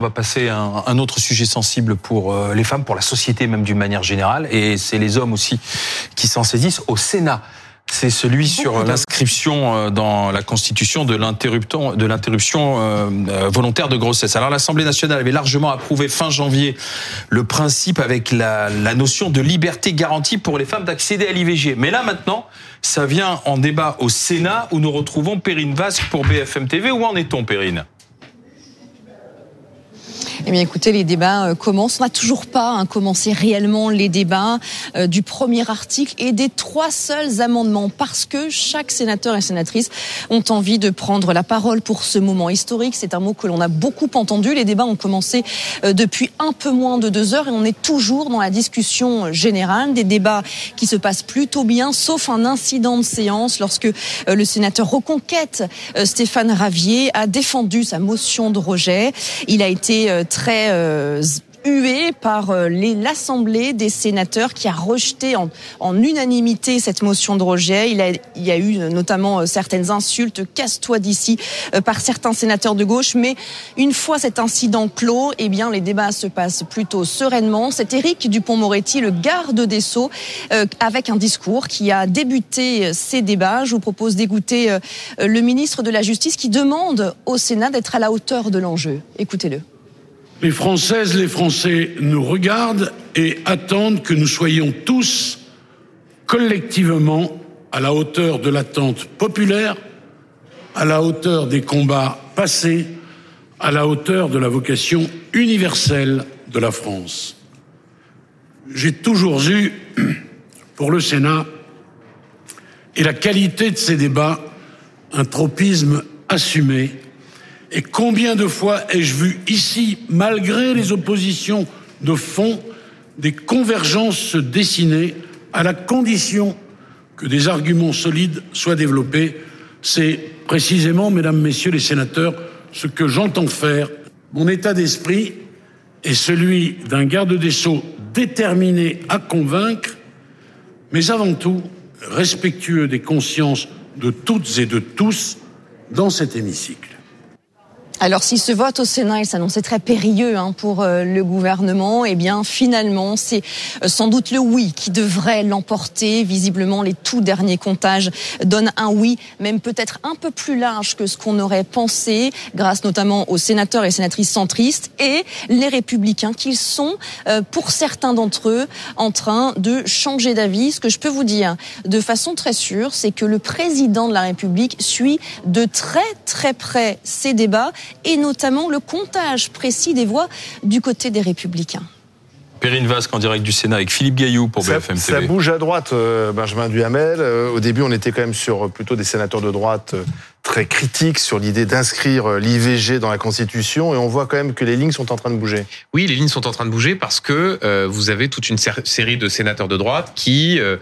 On va passer à un, autre sujet sensible pour euh, les femmes, pour la société même d'une manière générale, et c'est les hommes aussi qui s'en saisissent au Sénat. C'est celui sur l'inscription euh, dans la Constitution de l'interruption euh, volontaire de grossesse. Alors l'Assemblée nationale avait largement approuvé fin janvier le principe avec la, la notion de liberté garantie pour les femmes d'accéder à l'IVG. Mais là maintenant, ça vient en débat au Sénat où nous retrouvons Perrine Vasque pour BFM TV. Où en est-on, Perrine? Eh bien, écoutez, les débats euh, commencent. On n'a toujours pas hein, commencé réellement les débats euh, du premier article et des trois seuls amendements parce que chaque sénateur et sénatrice ont envie de prendre la parole pour ce moment historique. C'est un mot que l'on a beaucoup entendu. Les débats ont commencé euh, depuis un peu moins de deux heures et on est toujours dans la discussion générale. Des débats qui se passent plutôt bien, sauf un incident de séance lorsque le sénateur Reconquête, Stéphane Ravier, a défendu sa motion de rejet. Il a été très euh, hué par euh, l'Assemblée des sénateurs qui a rejeté en, unanimité cette motion de rejet. Il, y a eu notamment euh, certaines insultes, casse-toi d'ici, par certains sénateurs de gauche. Mais une fois cet incident clos, eh bien, les débats se passent plutôt sereinement. C'est Éric Dupont-Moretti, le garde des Sceaux, avec un discours qui a débuté ces débats. Je vous propose d'écouter le ministre de la Justice qui demande au Sénat d'être à la hauteur de l'enjeu. Écoutez-le. Les Françaises, les Français nous regardent et attendent que nous soyons tous collectivement à la hauteur de l'attente populaire, à la hauteur des combats passés, à la hauteur de la vocation universelle de la France. J'ai toujours eu, pour le Sénat, et la qualité de ces débats, un tropisme assumé et combien de fois ai-je vu ici, malgré les oppositions de fond, des convergences se dessiner à la condition que des arguments solides soient développés? C'est précisément, mesdames, messieurs les sénateurs, ce que j'entends faire. Mon état d'esprit est celui d'un garde des sceaux déterminé à convaincre, mais avant tout respectueux des consciences de toutes et de tous dans cet hémicycle. Alors si ce vote au Sénat il s'annonçait très périlleux hein, pour euh, le gouvernement, eh bien finalement c'est euh, sans doute le oui qui devrait l'emporter. Visiblement les tout derniers comptages donnent un oui, même peut-être un peu plus large que ce qu'on aurait pensé, grâce notamment aux sénateurs et sénatrices centristes et les républicains qui sont euh, pour certains d'entre eux en train de changer d'avis. Ce que je peux vous dire de façon très sûre, c'est que le président de la République suit de très très près ces débats et notamment le comptage précis des voix du côté des républicains. Perrine Vasque en direct du Sénat avec Philippe Gaillou pour BFM TV. Ça bouge à droite, euh, Benjamin Duhamel. Euh, au début, on était quand même sur plutôt des sénateurs de droite euh, très critique sur l'idée d'inscrire euh, l'IVG dans la Constitution et on voit quand même que les lignes sont en train de bouger. Oui, les lignes sont en train de bouger parce que euh, vous avez toute une série de sénateurs de droite qui euh,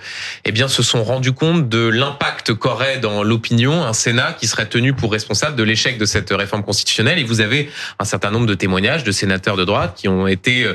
eh bien, se sont rendus compte de l'impact qu'aurait dans l'opinion un Sénat qui serait tenu pour responsable de l'échec de cette réforme constitutionnelle. Et vous avez un certain nombre de témoignages de sénateurs de droite qui ont été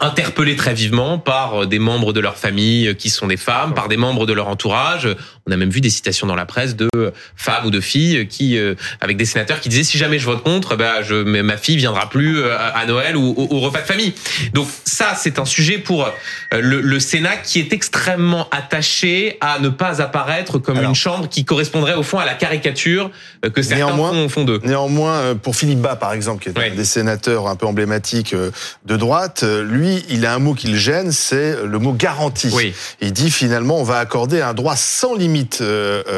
interpellés très vivement par des membres de leur famille qui sont des femmes, par des membres de leur entourage. On a même vu des citations dans la presse de femmes ou de filles qui, euh, avec des sénateurs qui disaient si jamais je vote contre, bah, je, ma fille viendra plus euh, à Noël ou au, repas de famille. Donc ça, c'est un sujet pour euh, le, Sénat qui est extrêmement attaché à ne pas apparaître comme une chambre qui correspondrait au fond à la caricature que certains font, font d'eux. Néanmoins, pour Philippe Bas, par exemple, qui est un des sénateurs un peu emblématiques de droite, lui, il a un mot qui le gêne, c'est le mot garantie. Oui. Il dit finalement, on va accorder un droit sans limite,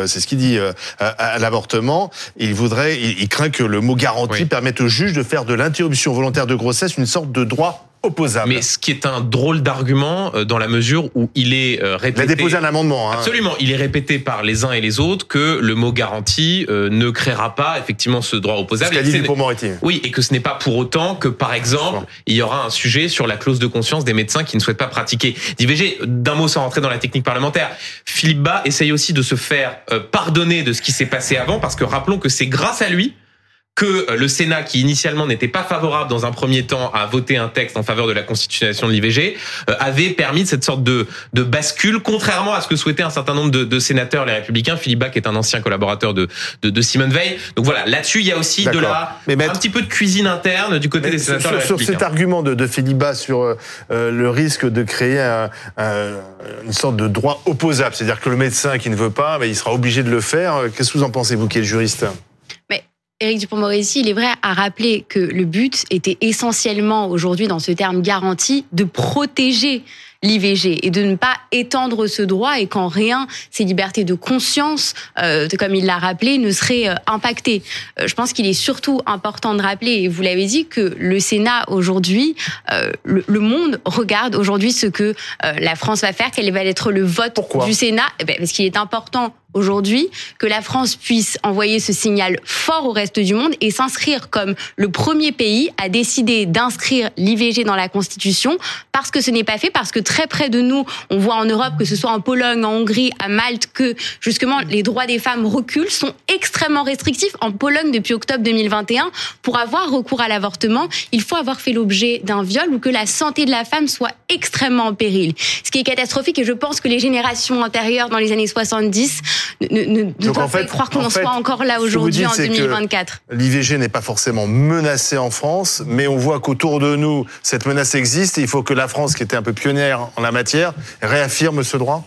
c'est ce qu'il dit à l'avortement il voudrait, il, craint que le mot garantie permette au juge de faire de l'interruption volontaire de grossesse une sorte de droit opposable. Mais ce qui est un drôle d'argument euh, dans la mesure où il est répété. Il a déposé un amendement. Hein. Absolument. Il est répété par les uns et les autres que le mot garantie ne créera pas effectivement ce droit opposable. Ce qu'a dit Dupont-Moretti. Oui, et que ce n'est pas pour autant que, par exemple, il y aura un sujet sur la clause de conscience des médecins qui ne souhaitent pas pratiquer d'IVG. D'un mot sans rentrer dans la technique parlementaire, Philippe Bas essaye aussi de se faire pardonner de ce qui s'est passé avant, parce que rappelons que c'est grâce à lui que euh, le Sénat, qui initialement n'était pas favorable dans un premier temps à voter un texte en faveur de la constitutionnalisation de l'IVG, euh, avait permis cette sorte de, de bascule, contrairement à ce que souhaitaient un certain nombre de, de sénateurs, les républicains. Philippe Bach est un ancien collaborateur de, de, de Simone Veil. Donc voilà, là-dessus, il y a aussi de la, mais un petit peu de cuisine interne du côté des sénateurs. Sur, sur cet argument de, de Philippe Bach sur euh, le risque de créer un, une sorte de droit opposable, c'est-à-dire que le médecin qui ne veut pas, il sera obligé de le faire. Qu'est-ce que vous en pensez, vous qui êtes juriste? Éric Dupond-Moretti, il est vrai, à rappeler que le but était essentiellement aujourd'hui dans ce terme garantie de protéger l'IVG et de ne pas étendre ce droit et qu'en rien ces libertés de conscience, euh, comme il l'a rappelé, ne seraient euh, impactées. Euh, je pense qu'il est surtout important de rappeler, et vous l'avez dit, que le Sénat aujourd'hui, le, le, monde regarde aujourd'hui ce que la France va faire, quel va être le vote du Sénat, eh ben, parce qu'il est important aujourd'hui que la France puisse envoyer ce signal fort au reste du monde et s'inscrire comme le premier pays à décider d'inscrire l'IVG dans la Constitution parce que ce n'est pas fait, parce que très près de nous, on voit en Europe, que ce soit en Pologne, en Hongrie, à Malte, que justement les droits des femmes reculent, sont extrêmement restrictifs. En Pologne, depuis octobre 2021, pour avoir recours à l'avortement, il faut avoir fait l'objet d'un viol ou que la santé de la femme soit extrêmement en péril. Ce qui est catastrophique et je pense que les générations antérieures dans les années 70 ne, ne, ne doivent pas croire qu'on en soit encore là aujourd'hui en 2024. L'IVG n'est pas forcément menacée en France, mais on voit qu'autour de nous, cette menace existe et il faut que la France, qui était un peu pionnière en la matière, réaffirme ce droit?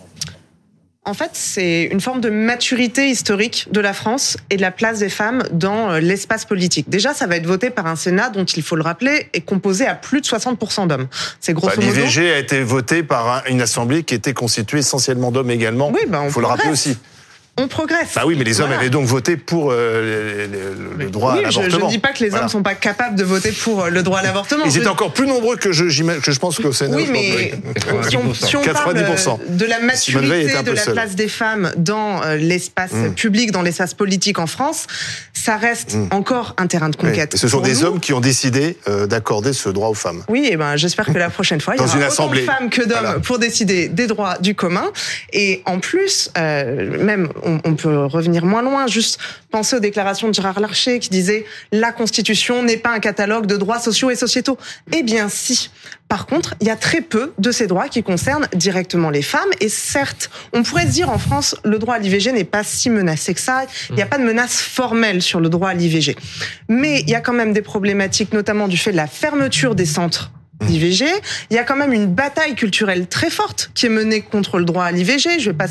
En fait, c'est une forme de maturité historique de la France et de la place des femmes dans euh, l'espace politique. Déjà, ça va être voté par un Sénat dont, il faut le rappeler, est composé à plus de 60% d'hommes. C'est grosso bah, modo... L'IVG a été voté par une assemblée qui était constituée essentiellement d'hommes également. Oui, bah, il faut le rappeler aussi on progresse. Bah oui, mais les hommes avaient donc voté pour euh, le, droit à l'avortement. Je ne dis pas que les hommes ne sont pas capables de voter pour euh, le droit à l'avortement. Ils étaient encore plus nombreux que je, que je pense qu'au Sénat. Oui, mais si on, si on parle de la maturité de la place des femmes dans euh, l'espace mm. public, dans l'espace politique en France, ça reste mm. encore un terrain de conquête. ce sont des hommes qui ont décidé d'accorder ce droit aux femmes. Oui, et ben j'espère que la prochaine fois, il y aura une autant de femmes que d'hommes pour décider des droits du commun. Et en plus, même on, peut revenir moins loin, juste penser aux déclarations de Gérard Larcher qui disait la Constitution n'est pas un catalogue de droits sociaux et sociétaux. Eh bien si. Par contre, il y a très peu de ces droits qui concernent directement les femmes. Et certes, on pourrait se dire en France, le droit à l'IVG n'est pas si menacé que ça. Il n'y a pas de menace formelle sur le droit à l'IVG. Mais il y a quand même des problématiques, notamment du fait de la fermeture des centres d'IVG. Il y a quand même une bataille culturelle très forte qui est menée contre le droit à l'IVG. Je vais pas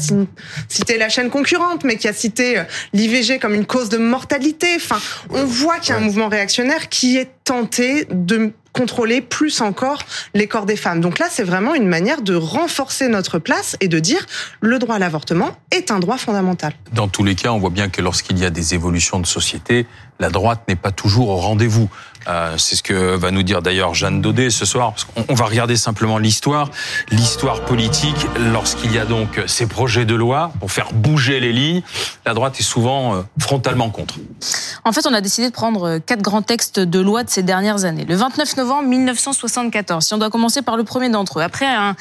citer la chaîne concurrente, mais qui a cité euh, l'IVG comme une cause de mortalité. Enfin, on voit qu'il y a un mouvement réactionnaire qui est tenté de contrôler plus encore les corps des femmes. Donc là, c'est vraiment une manière de renforcer notre place et de dire le droit à l'avortement est un droit fondamental. Dans tous les cas, on voit bien que lorsqu'il y a des évolutions de société, la droite n'est pas toujours au rendez-vous. Euh, c'est ce que va nous dire d'ailleurs Jeanne Daudet ce soir. Parce on va regarder simplement l'histoire, l'histoire politique. Lorsqu'il y a donc ces projets de loi pour faire bouger les lignes, la droite est souvent euh, frontalement contre. En fait, on a décidé de prendre euh, quatre grands textes de loi de ces dernières années. Le 29 novembre 1974, si on doit commencer par le premier d'entre eux, après un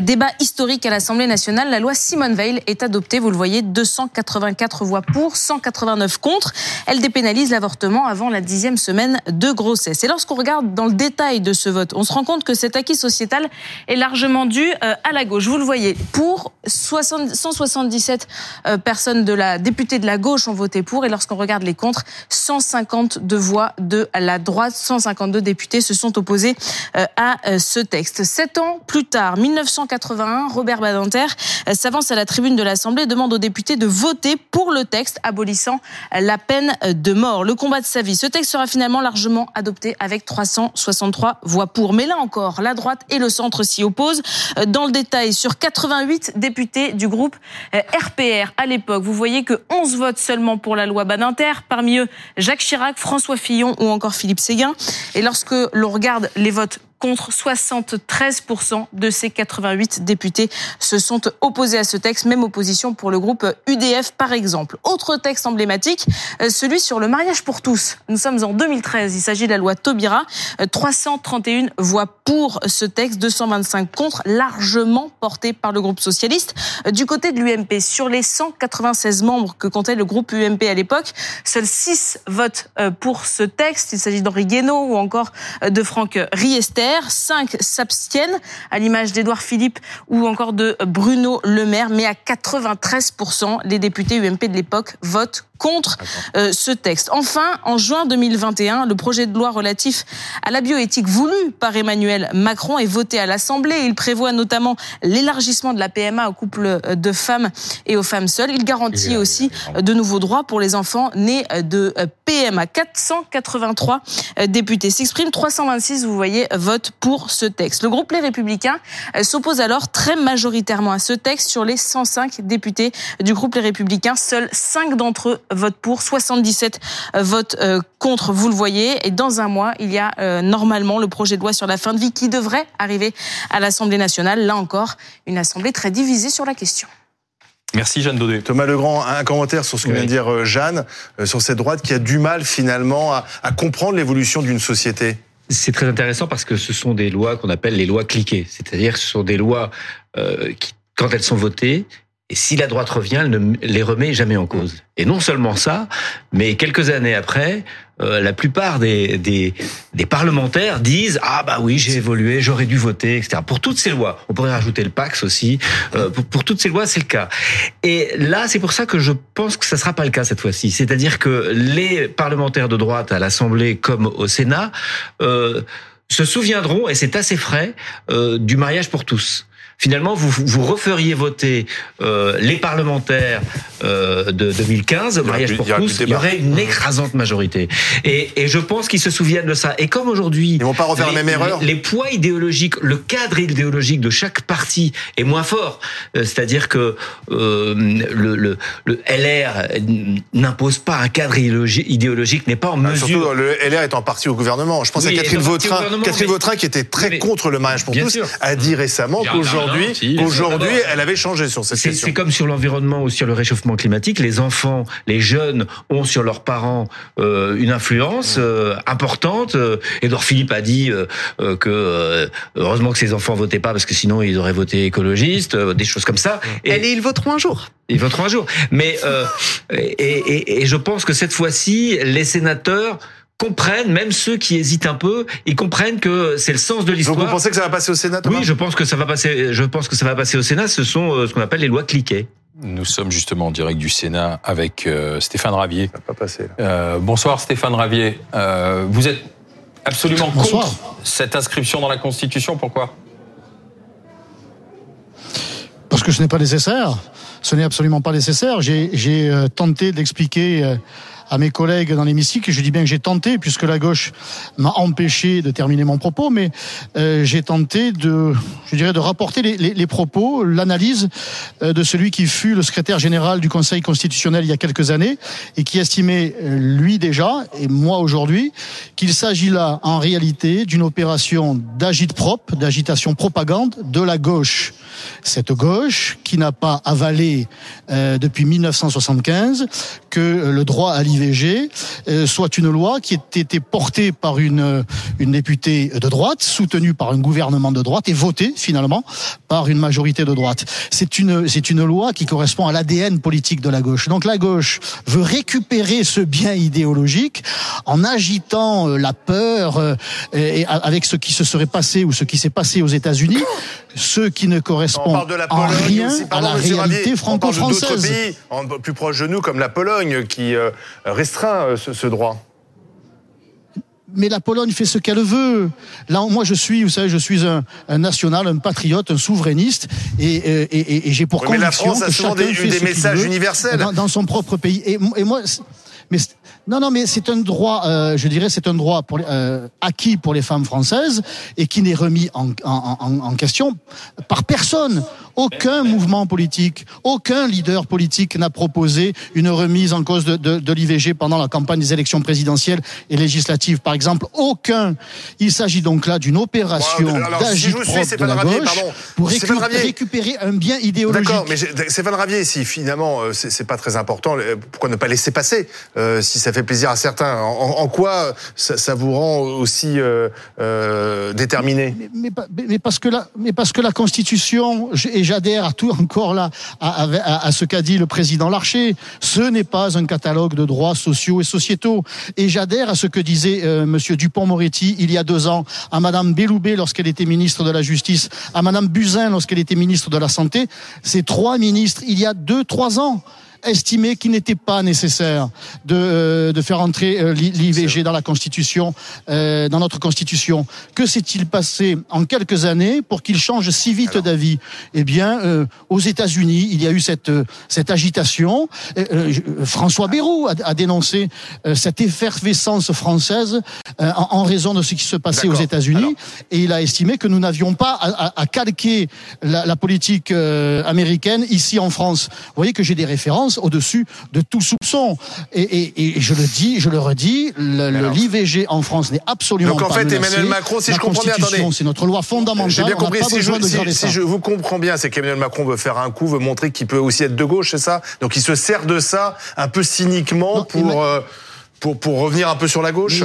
débat historique à l'Assemblée nationale, la loi Simone Veil est adoptée. Vous le voyez, 284 voix pour, 189 contre. Elle dépénalise la l'avortement avant la dixième semaine de grossesse. Et lorsqu'on regarde dans le détail de ce vote, on se rend compte que cet acquis sociétal est largement dû euh, à la gauche. Vous le voyez, pour 177 euh, personnes de la députée de la gauche ont voté pour, et lorsqu'on regarde les contre, 152 voix de la droite, 152 députés se sont opposés euh, à ce texte. Sept ans plus tard, 1981, Robert Badinter s'avance à la tribune de l'Assemblée et demande aux députés de voter pour le texte abolissant la peine de mort le combat de sa vie. Ce texte sera finalement largement adopté avec 363 voix pour. Mais là encore, la droite et le centre s'y opposent. Euh, dans le détail, sur 88 députés du groupe RPR euh, à l'époque, vous voyez que 11 votes seulement pour la loi Badinter. Parmi eux, Jacques Chirac, François Fillon ou encore Philippe Séguin. Et lorsque l'on regarde les votes contre 73% de ces 88 députés se sont opposés à ce texte, même opposition pour le groupe UDF par exemple. Autre texte emblématique, euh, celui sur le mariage pour tous. Nous sommes en 2013, il s'agit de la loi Taubira, 331 euh, voix pour ce texte, 225 contre, largement porté par le groupe socialiste. Euh, du côté de l'UMP, sur les 196 membres que comptait le groupe UMP à l'époque, seuls 6 votent pour ce texte. Il s'agit d'Henri Guénaud ou encore de Franck Riester. 5 s'abstiennent, à l'image d'Édouard Philippe ou encore de Bruno Le Maire. Mais à 93%, les députés UMP de l'époque votent contre euh, ce texte. Enfin, en juin 2021, le projet de loi relatif à la bioéthique voulu par Emmanuel Macron est voté à l'Assemblée. Il prévoit notamment l'élargissement de la PMA aux couples de femmes et aux femmes seules. Il garantit aussi de nouveaux droits pour les enfants nés de PMA. 483 députés s'expriment, 326, vous voyez, votent pour ce texte. Le groupe Les Républicains s'oppose alors très majoritairement à ce texte sur les 105 députés du groupe Les Républicains. Seuls 5 d'entre eux vote pour, 77 euh, votes euh, contre, vous le voyez. Et dans un mois, il y a euh, normalement le projet de loi sur la fin de vie qui devrait arriver à l'Assemblée nationale. Là encore, une Assemblée très divisée sur la question. Merci Jeanne Daudet. Thomas Legrand, un commentaire sur ce que vient de dire Jeanne, sur cette droite qui a du mal finalement à, à comprendre l'évolution d'une société. C'est très intéressant parce que ce sont des lois qu'on appelle les lois cliquées, c'est-à-dire que ce sont des lois euh, qui, quand elles sont votées, et si la droite revient, elle ne les remet jamais en cause. Et non seulement ça, mais quelques années après, euh, la plupart des, des, des, parlementaires disent ah bah oui j'ai évolué, j'aurais dû voter, etc. Pour toutes ces lois, on pourrait rajouter le Pax aussi. Euh, pour, pour, toutes ces lois, c'est le cas. Et là, c'est pour ça que je pense que ça sera pas le cas cette fois-ci. C'est-à-dire que les parlementaires de droite à l'Assemblée comme au Sénat euh, se souviendront, et c'est assez frais, euh, du mariage pour tous finalement, vous, referiez voter euh, les parlementaires euh, de 2015, mariage pour tous, il y aurait une écrasante majorité. Et, et je pense qu'ils se souviennent de ça. Et comme aujourd'hui, ils vont pas refaire la même erreur. Les, poids idéologiques, le cadre idéologique de chaque parti est moins fort. Euh, c'est-à-dire que euh, le, le, le, LR n'impose pas un cadre idéologique, n'est pas en mesure. Surtout, le LR est en partie au gouvernement. Je pense à Catherine Vautrin, Catherine Vautrin qui était très contre le mariage pour tous, a dit récemment qu'aujourd'hui aujourd'hui, elle avait changé sur cette question. C'est comme sur l'environnement ou sur le réchauffement climatique. Les enfants, les jeunes ont sur leurs parents euh, une influence euh, importante. Edouard Philippe a dit euh, que heureusement que ses enfants votaient pas parce que sinon ils auraient voté écologiste, des choses comme ça. Et, et ils voteront un jour. Ils voteront un jour. Mais et, et, et je pense que cette fois-ci, les sénateurs comprennent, même ceux qui hésitent un peu, ils comprennent que c'est le sens de l'histoire. Vous pensez que ça va passer au Sénat Oui, je pense que ça va passer. Je pense que ça va passer au Sénat. Ce sont euh, ce qu'on appelle les lois cliquées. Nous sommes justement en direct du Sénat avec euh, Stéphane Ravier. Ça va pas passer. Euh, bonsoir Stéphane Ravier. Euh, vous êtes absolument bonsoir. contre cette inscription dans la Constitution. Pourquoi? Parce que ce n'est pas nécessaire. Ce n'est absolument pas nécessaire. J'ai tenté d'expliquer à mes collègues dans l'hémicycle. Je dis bien que j'ai tenté, puisque la gauche m'a empêché de terminer mon propos, mais euh, j'ai tenté de, je dirais, de rapporter les, propos, l'analyse euh, de celui qui fut le secrétaire général du Conseil constitutionnel il y a quelques années et qui estimait, euh, lui déjà, et moi aujourd'hui, qu'il s'agit là, en réalité, d'une opération d'agite propre, d'agitation propagande de la gauche. Cette gauche qui n'a pas avalé euh, depuis 1975 que le droit à l'IVG euh, soit une loi qui ait été portée par une, une députée de droite, soutenue par un gouvernement de droite et votée finalement par une majorité de droite. C'est une, c'est une loi qui correspond à l'ADN politique de la gauche. Donc la gauche veut récupérer ce bien idéologique en agitant euh, la peur euh, et avec ce qui se serait passé ou ce qui s'est passé aux États-Unis, ce qui ne correspond de la en rien aussi, à la réalité franco-française. pays plus proche de nous, comme la Pologne, qui restreint euh, ce, ce droit mais la Pologne fait ce qu'elle veut. Là, moi, je suis, vous savez, je suis un, un national, un patriote, un souverainiste, et, et, et j'ai pour oui, conviction mais la France a que chacun des, fait des ce messages universels dans, dans, son propre pays. Et moi, mais Non, non, mais c'est un droit, euh, je dirais, c'est un droit pour, euh, acquis pour les femmes françaises et qui n'est remis en, en, en, en, question par personne. Aucun mouvement politique, aucun leader politique n'a proposé une remise en cause de, de, de l'IVG pendant la campagne des élections présidentielles et législatives, par exemple. Aucun. Il s'agit donc là d'une opération wow, d'agit-prop si de la gauche pardon, pour récupérer, récupérer un bien idéologique. D'accord, mais Stéphane Ravier, si finalement euh, c'est pas très important, pourquoi ne pas laisser passer euh, si ça fait plaisir à certains En, quoi ça, ça, vous rend aussi euh, euh, déterminé? Mais, parce que la, Constitution, et j'adhère à tout encore là à, ce qu'a dit le président Larcher, ce n'est pas un catalogue de droits sociaux et sociétaux. Et j'adhère à ce que disait Monsieur Dupont-Moretti il y a deux ans à Madame Belloubet lorsqu'elle était ministre de la Justice, à Madame Buzyn lorsqu'elle était ministre de la Santé. Ces trois ministres, il y a deux, trois ans, estimé qu'il n'était pas nécessaire de, euh, de faire entrer euh, l'IVG dans la Constitution, euh, dans notre Constitution. Que s'est-il passé en quelques années pour qu'il change si vite d'avis? Eh bien, euh, aux États-Unis, il y a eu cette, cette agitation. François Bayrou a, a dénoncé cette effervescence française en, en, raison de ce qui se passait aux États-Unis, et il a estimé que nous n'avions pas à, à, à calquer la, la politique américaine ici en France. Vous voyez que j'ai des références au-dessus de tout soupçon. Et, et, et, je le dis, je le redis, l'IVG en France n'est absolument pas Donc en fait, menacé. Emmanuel Macron, si La je comprends bien, attendez. C'est notre loi fondamentale. J'ai bien compris. Si, je, si, si je, vous comprends bien, c'est qu'Emmanuel Macron veut faire un coup, veut montrer qu'il peut aussi être de gauche, c'est ça? Donc il se sert de ça un peu cyniquement non, pour, euh, pour, pour revenir un peu sur la gauche?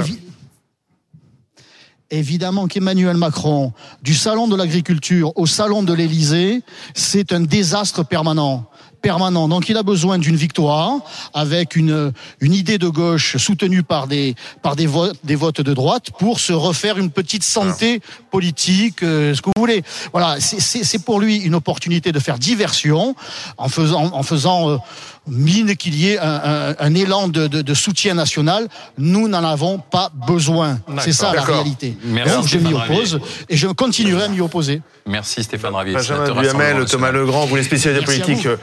évidemment qu'Emmanuel Macron, du salon de l'agriculture au salon de l'Élysée, c'est un désastre permanent permanent. Donc il a besoin d'une victoire avec une, une idée de gauche soutenue par des, par des, votes, des votes de droite pour se refaire une petite santé politique, euh, ce que vous voulez. Voilà, c'est pour lui une opportunité de faire diversion en faisant, en faisant euh, mine qu'il y ait un, un, un élan de, de, de, soutien national. Nous n'en avons pas besoin. C'est ça la réalité. Merci Donc je m'y oppose et je continuerai à m'y opposer. Merci Stéphane Ravier. Benjamin Duhamel, Thomas Legrand, vous les spécialistes politiques, euh,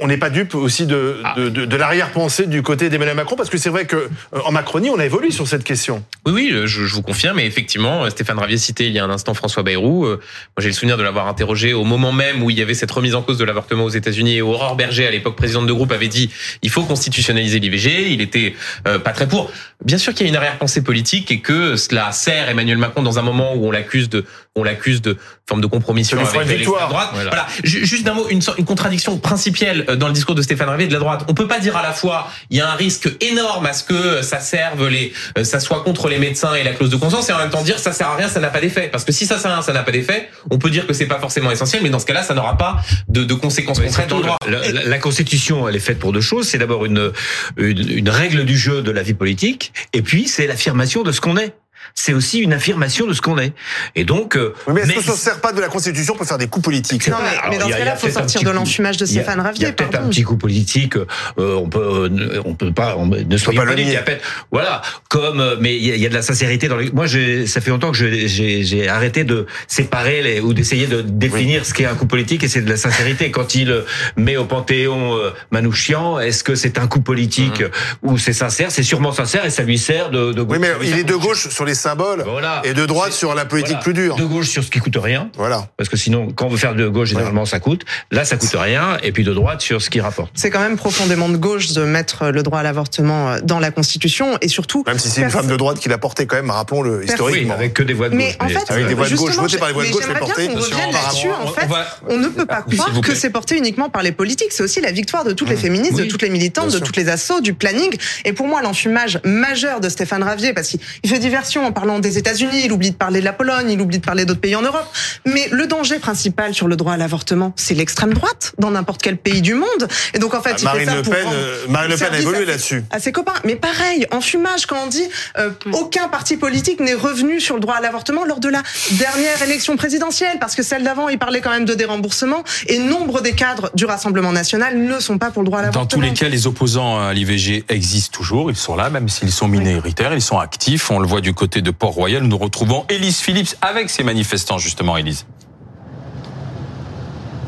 on n'est pas dupe aussi de, ah. de, de, de l'arrière-pensée du côté d'Emmanuel Macron, parce que c'est vrai que en Macronie, on a évolué sur cette question. Oui, oui, je, je vous confirme, et effectivement, Stéphane Ravier citait il y a un instant François Bayrou. Moi, j'ai le souvenir de l'avoir interrogé au moment même où il y avait cette remise en cause de l'avortement aux États-Unis, et Aurore Berger, à l'époque présidente de groupe, avait dit il faut constitutionnaliser l'IVG. Il était euh, pas très pour. Bien sûr qu'il y a une arrière-pensée politique et que cela sert Emmanuel Macron dans un moment où on l'accuse de on l'accuse de forme de compromission avec l'extrême droite. Voilà. voilà. Juste d'un mot, une, une contradiction principielle dans le discours de Stéphane Ravier de la droite. On peut pas dire à la fois il y a un risque énorme à ce que ça serve les, ça soit contre les médecins et la clause de conscience, et en même temps dire ça sert à rien, ça n'a pas d'effet. Parce que si ça sert à rien, ça n'a pas d'effet, on peut dire que c'est pas forcément essentiel, mais dans ce cas-là, ça n'aura pas de, de conséquences concrètes au droit. La, la, la, Constitution, elle est faite pour deux choses. C'est d'abord une, une, une règle du jeu de la vie politique, et puis c'est l'affirmation de ce qu'on est c'est aussi une affirmation de ce qu'on est. Et donc, oui, mais est-ce qu'on ne se sert pas de la Constitution pour faire des coups politiques Non, mais, Alors, mais dans ce cas-là, il faut sortir de l'enfumage de Stéphane Ravier. Il y a peut-être un petit coup politique. Euh, on peut, euh, on peut pas, on, ne soyez pas, pas Voilà, comme, euh, mais il y, a, il y, a de la sincérité dans les. Moi, ça fait longtemps que j'ai arrêté de séparer les, ou d'essayer de définir oui. ce qu'est un coup politique et c'est de la sincérité. Quand il met au Panthéon euh, Manouchian, est-ce que c'est un coup politique mmh. ou c'est sincère? C'est sûrement sincère et ça lui sert de. de oui, mais il est de gauche sur les symbole voilà. et de droite sur la politique voilà. plus dure. De gauche sur ce qui coûte rien. Voilà. Parce que sinon, quand on veut faire de gauche, généralement, ça coûte. Là, ça coûte rien. Et puis de droite sur ce qui rapporte. C'est quand même profondément de gauche de mettre le droit à l'avortement dans la Constitution et surtout. Même si c'est une femme de droite qui l'a porté quand même, rappelons-le historiquement. Oui, avec que des voix de gauche. Mais en fait, avec des voix de gauche, votées par les voix de gauche, mais portées. On revienne là-dessus. En fait, on ne peut pas croire que c'est porté uniquement par les politiques. C'est aussi la victoire de toutes les féministes, de toutes les militantes, de toutes les assos, du planning. Et pour moi, l'enfumage majeur de Stéphane Ravier, parce qu'il fait diversion en parlant des États-Unis, il oublie de parler de la Pologne, il oublie de parler d'autres pays en Europe. Mais le danger principal sur le droit à l'avortement, c'est l'extrême droite dans n'importe quel pays du monde. Et donc en fait, ah, il Marine fait ça Le pour Pen, euh, Marine Le Pen a évolué là-dessus. À ses copains. Mais pareil, en fumage, quand on dit euh, aucun parti politique n'est revenu sur le droit à l'avortement lors de la dernière élection présidentielle, parce que celle d'avant, il parlait quand même de déremboursement, et nombre des cadres du Rassemblement national ne sont pas pour le droit à l'avortement. Dans tous les cas, les opposants à l'IVG existent toujours, ils sont là, même s'ils sont minoritaires, ils sont actifs. On le voit du côté de Port-Royal. Nous retrouvons Élise Phillips avec ses manifestants, justement, Élise.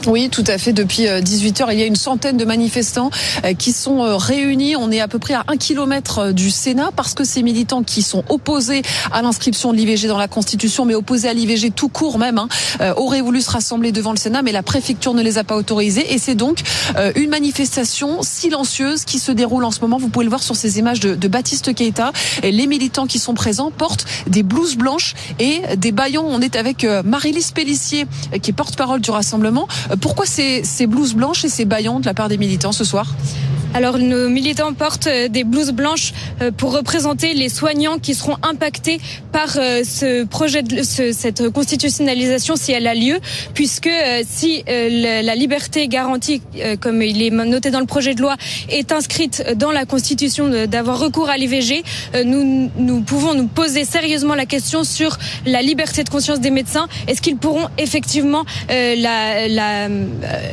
Oui, tout à fait. Depuis 18h, il y a une centaine de manifestants qui sont réunis. On est à peu près à un kilomètre du Sénat parce que ces militants qui sont opposés à l'inscription de l'IVG dans la Constitution, mais opposés à l'IVG tout court même, hein, auraient voulu se rassembler devant le Sénat, mais la préfecture ne les a pas autorisés. Et c'est donc une manifestation silencieuse qui se déroule en ce moment. Vous pouvez le voir sur ces images de, Baptiste Keita. Les militants qui sont présents portent des blouses blanches et des baillons. On est avec Marie-Lise Pellissier, qui est porte-parole du rassemblement. Pourquoi ces, ces blouses blanches et ces baillons de la part des militants ce soir? Alors nos militants portent euh, des blouses blanches euh, pour représenter les soignants qui seront impactés par euh, ce projet de cette constitutionnalisation si elle a lieu, puisque si la liberté garantie, comme il est noté dans le projet de loi, est inscrite dans la Constitution d'avoir recours à l'IVG, nous, nous pouvons nous poser sérieusement la question sur la liberté de conscience des médecins. Est-ce qu'ils pourront effectivement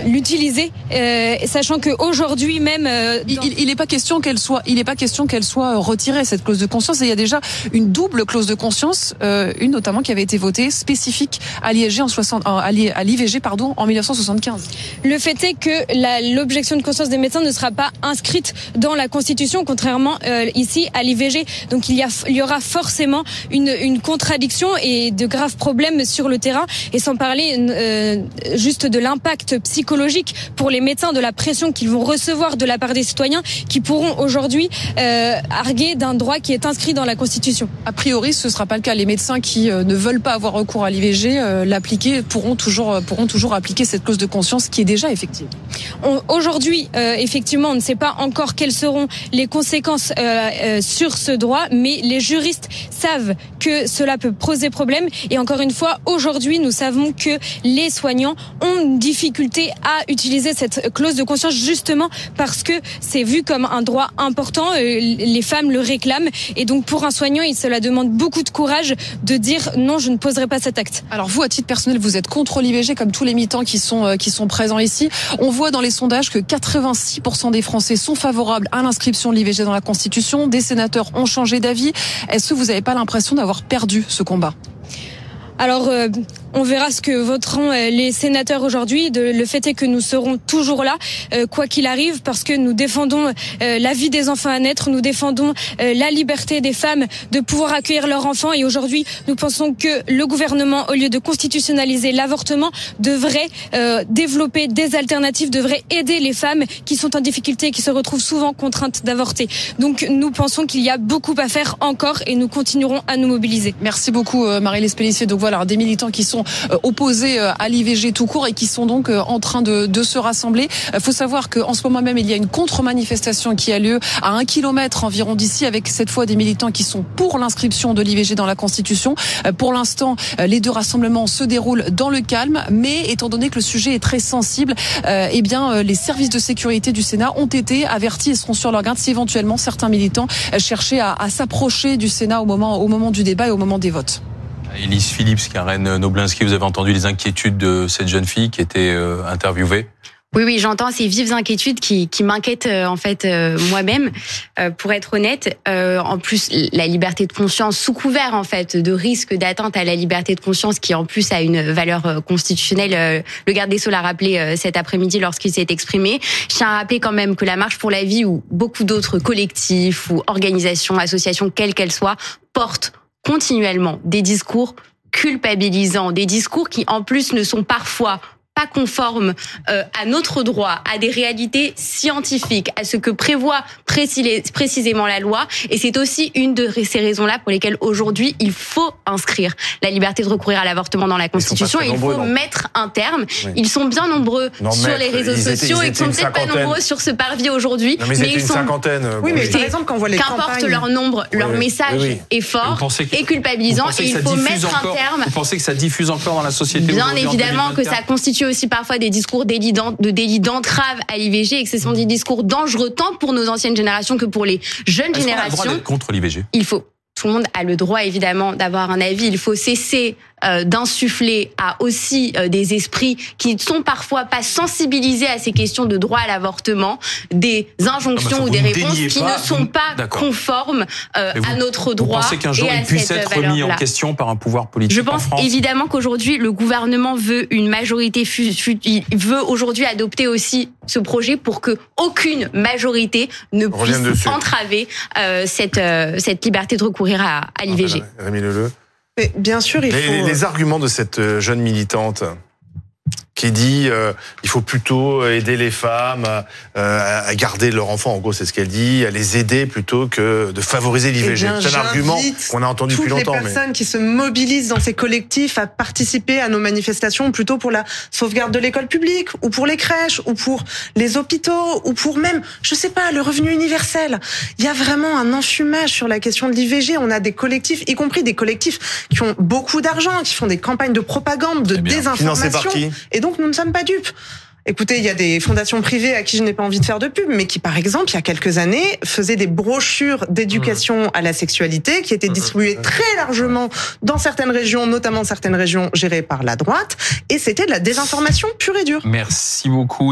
l'utiliser, la, la, sachant qu'aujourd'hui même euh, il n'est pas question qu'elle soit, il n'est pas question qu'elle soit euh, retirée cette clause de conscience. Il y a déjà une double clause de conscience, euh, une notamment qui avait été votée spécifique à l'IVG en 60, à l'IVG pardon en 1975. Le fait est que l'objection de conscience des médecins ne sera pas inscrite dans la Constitution, contrairement ici à l'IVG. Donc il y, aura forcément une, une contradiction et de graves problèmes sur le terrain. Et sans parler juste de l'impact psychologique pour les médecins, de la pression qu'ils vont recevoir de la part des citoyens qui pourront aujourd'hui euh, arguer d'un droit qui est inscrit dans la Constitution. A priori, ce ne sera pas le cas. Les médecins qui euh, ne veulent pas avoir recours à l'IVG, euh, l'appliquer, pourront toujours, pourront toujours appliquer cette clause de conscience qui est déjà effective. Aujourd'hui, effectivement, on ne sait pas encore quelles seront les conséquences sur ce droit, mais les juristes savent que cela peut poser problème. Et encore une fois, aujourd'hui, nous savons que les soignants ont une difficulté à utiliser cette clause de conscience justement parce que c'est vu comme un droit important. Euh, les femmes le réclament. Et donc, pour un soignant, il cela demande beaucoup de courage de dire non, je ne poserai pas cet acte. Alors, vous, à titre personnel, vous êtes contre l'IVG comme tous les militants qui sont, euh, qui sont présents ici. On voit dans les sondages que 86% des Français sont favorables à l'inscription de l'IVG dans la Constitution. Des sénateurs ont changé d'avis. Est-ce que vous n'avez pas l'impression d'avoir perdu ce combat? Alors, euh, on verra ce que voteront euh, les sénateurs aujourd'hui. Le fait est que nous serons toujours là, euh, quoi qu'il arrive, parce que nous défendons la vie des enfants à naître, nous défendons la liberté des femmes de pouvoir accueillir leurs enfants. Et aujourd'hui, nous pensons que le gouvernement, au lieu de constitutionnaliser l'avortement, devrait développer des alternatives, devrait aider les femmes qui sont en difficulté, qui se retrouvent souvent contraintes d'avorter. Donc, nous pensons qu'il y a beaucoup à faire encore et nous continuerons à nous mobiliser. Merci beaucoup, Marie-Lise Donc voilà, des militants qui sont euh, opposés euh, à l'IVG tout court et qui sont donc euh, en train de, se rassembler. Il faut savoir qu'en ce moment même, il y a une contre-manifestation qui a lieu à un kilomètre environ d'ici, avec cette fois des militants qui sont pour l'inscription de l'IVG dans la Constitution. Pour l'instant, les deux rassemblements se déroulent dans le calme, mais étant donné que le sujet est très sensible, eh bien, les services de sécurité du Sénat ont été avertis et seront sur leur garde si éventuellement certains militants cherchaient à, à s'approcher du Sénat au moment du débat et au moment des votes. Elise Phillips, Karen Noblinski, vous avez entendu les inquiétudes de cette jeune fille qui était euh, interviewée? Oui, oui, j'entends ces vives inquiétudes qui, qui m'inquiètent euh, en fait euh, moi-même. pour être honnête, en plus la liberté de conscience sous couvert en fait de risque d'atteinte à la liberté de conscience qui en plus a une valeur constitutionnelle. le garde des Sceaux l'a rappelé cet après-midi lorsqu'il s'est exprimé. Je tiens à rappeler quand même que la marche pour la vie ou beaucoup d'autres collectifs ou organisations, associations, quelles qu'elles soient, portent continuellement des discours culpabilisants, des discours qui en plus ne sont parfois pas conforme euh, à notre droit, à des réalités scientifiques, à ce que prévoit précisément la loi. Et c'est aussi une de ces raisons-là pour lesquelles aujourd'hui il faut inscrire la liberté de recourir à l'avortement dans la Constitution. il faut mettre un terme. Ils sont bien nombreux sur les réseaux sociaux. Ils, sont peut-être pas nombreux sur ce parvis aujourd'hui, mais, ils, sont. Cinquantaine, euh, oui, mais par exemple, quand on voit les Qu'importe leur nombre, leur message est fort et culpabilisant. Et il faut mettre un terme. Vous pensez que ça diffuse encore dans la société Bien évidemment que ça constitue aussi parfois des discours de délit d'entrave à l'IVG et que ce sont des discours dangereux tant pour nos anciennes générations que pour les jeunes générations. contre l'IVG Il faut tout le monde a le droit évidemment d'avoir un avis. Il faut cesser euh, d'insuffler à aussi euh, des esprits qui ne sont parfois pas sensibilisés à ces questions de droit à l'avortement, des injonctions ou des réponses qui ne sont pas conformes euh, à notre droit. Vous pensez qu'un jour il puisse être mis en question par un pouvoir politique Je pense évidemment qu'aujourd'hui le gouvernement veut une majorité, il veut aujourd'hui adopter aussi ce projet pour que aucune majorité ne puisse entraver cette cette liberté de recourir à, à l'IVG. Mais bien sûr, il faut... les arguments de cette jeune militante qui dit euh, il faut plutôt aider les femmes euh, à garder leur enfant. En gros, c'est ce qu'elle dit, à les aider plutôt que de favoriser l'IVG. Eh c'est un argument qu'on a entendu depuis longtemps. Toutes les personnes qui se mobilisent dans ces collectifs à participer à nos manifestations, plutôt pour la sauvegarde de l'école publique, ou pour les crèches, ou pour les hôpitaux, ou pour même, je sais pas, le revenu universel. Il y a vraiment un enfumage sur la question de l'IVG. On a des collectifs, y compris des collectifs qui ont beaucoup d'argent, qui font des campagnes de propagande, de désinformation. Et donc, nous ne sommes pas dupes. Écoutez, il y a des fondations privées à qui je n'ai pas envie de faire de pub, mais qui, par exemple, il y a quelques années, faisaient des brochures d'éducation à la sexualité qui étaient distribuées très largement dans certaines régions, notamment certaines régions gérées par la droite, et c'était de la désinformation pure et dure. Merci beaucoup.